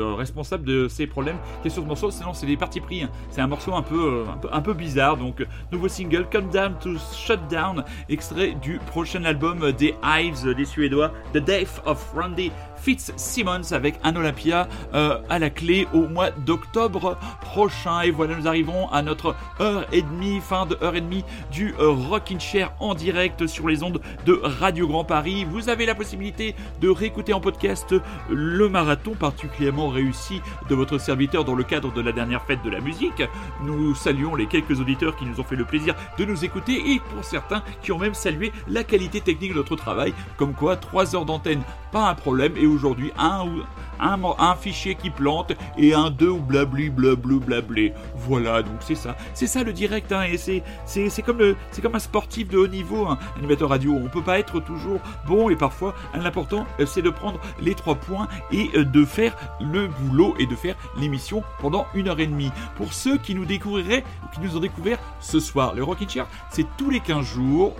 euh, responsables de ces problèmes qu'il y a sur ce morceau, sinon c'est des parties pris. hein. C'est un morceau un peu, euh, un peu, un peu bizarre. Donc, nouveau single, Come Down to Shut Down, extrait du prochain album des Hives, des Suédois, The Death of Randy Fitzsimmons avec un Olympia euh, à la clé au mois d'octobre prochain. Et voilà, nous arrivons à notre heure et demie, fin de heure et demie du euh, Rockin' Chair en direct sur les ondes de Radio Grand Paris. Vous avez la possibilité de réécouter en podcast le marathon particulièrement réussi de votre serviteur dans le cadre de la dernière fête de la musique. Nous saluons les quelques auditeurs qui nous ont fait le plaisir de nous écouter et pour certains qui ont même salué la qualité technique de notre travail. Comme quoi, 3 heures d'antenne, pas un problème. Et aujourd'hui, un ou un, fichier qui plante et un deux ou blabli blablu blablé. Voilà, donc c'est ça. C'est ça le direct, hein, et c'est, comme comme un sportif de haut niveau, un animateur radio. On peut pas être toujours bon et parfois, l'important, euh, c'est de prendre les trois points et euh, de faire le boulot et de faire l'émission pendant une heure et demie. Pour ceux qui nous découvriraient, ou qui nous ont découvert ce soir, le Rockin' Chair, c'est tous les 15 jours,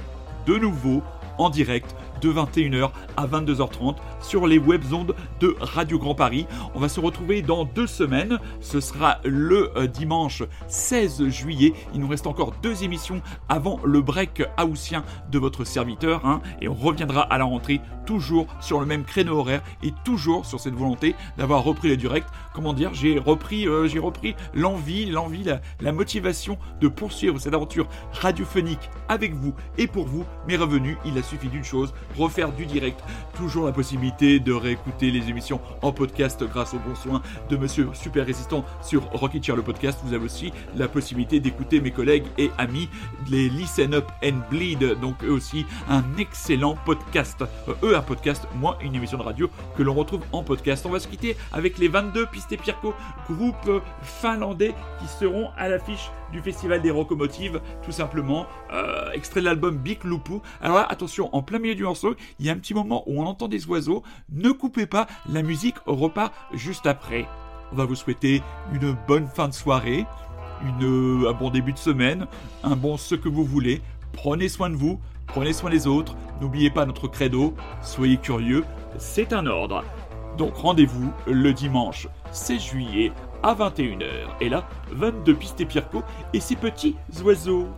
de nouveau, en direct, de 21h à 22h30 sur les web ondes de Radio Grand Paris. On va se retrouver dans deux semaines. Ce sera le euh, dimanche 16 juillet. Il nous reste encore deux émissions avant le break haussien de votre serviteur. hein. et on reviendra à la rentrée toujours sur le même créneau horaire et toujours sur cette volonté d'avoir repris les directs. Comment dire J'ai repris, euh, l'envie, l'envie, la, motivation de poursuivre cette aventure radiophonique avec vous et pour vous. Mes revenus, il a suffi d'une chose refaire du direct. Toujours la possibilité de réécouter les émissions en podcast grâce au bon soin de Monsieur Super Résistant sur Rocket Chair le podcast. Vous avez aussi la possibilité d'écouter mes collègues et amis les Listen Up and Bleed. Donc eux aussi un excellent podcast. Euh, eux un podcast, moi une émission de radio que l'on retrouve en podcast. On va se quitter avec les 22 Pistes et Pirco, groupe finlandais qui seront à l'affiche du Festival des Rocomotives, tout simplement. Euh, extrait de l'album Big Lupu. Alors là, attention, en plein milieu du morceau, il y a un petit moment où on entend des oiseaux. Ne coupez pas, la musique repart juste après. On va vous souhaiter une bonne fin de soirée, une, un bon début de semaine, un bon ce que vous voulez. Prenez soin de vous, prenez soin des autres. N'oubliez pas notre credo, soyez curieux, c'est un ordre. Donc rendez-vous le dimanche 16 juillet à 21h. Et là, 22 pistes et Pirco et ses petits oiseaux.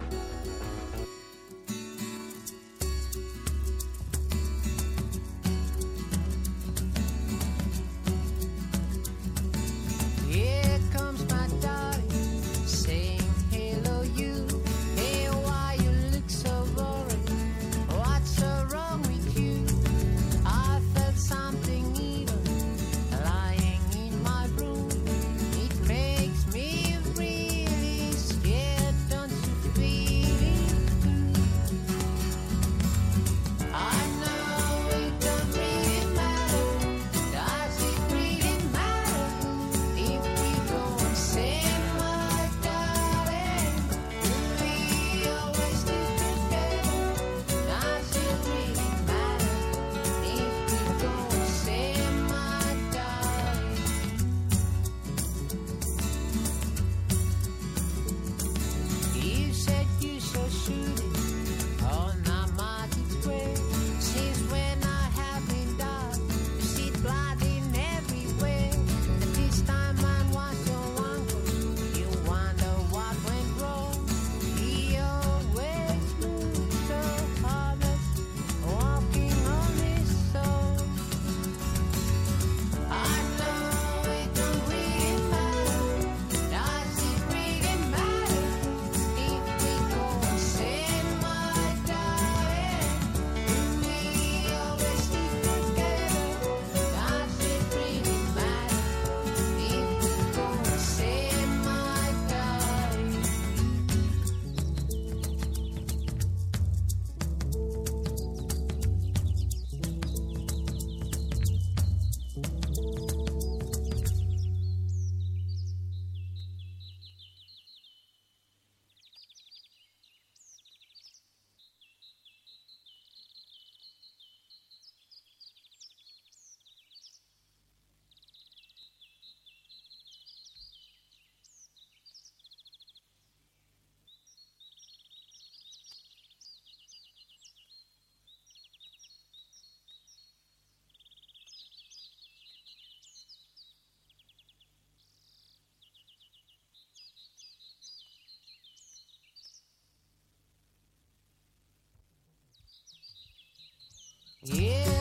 Yeah.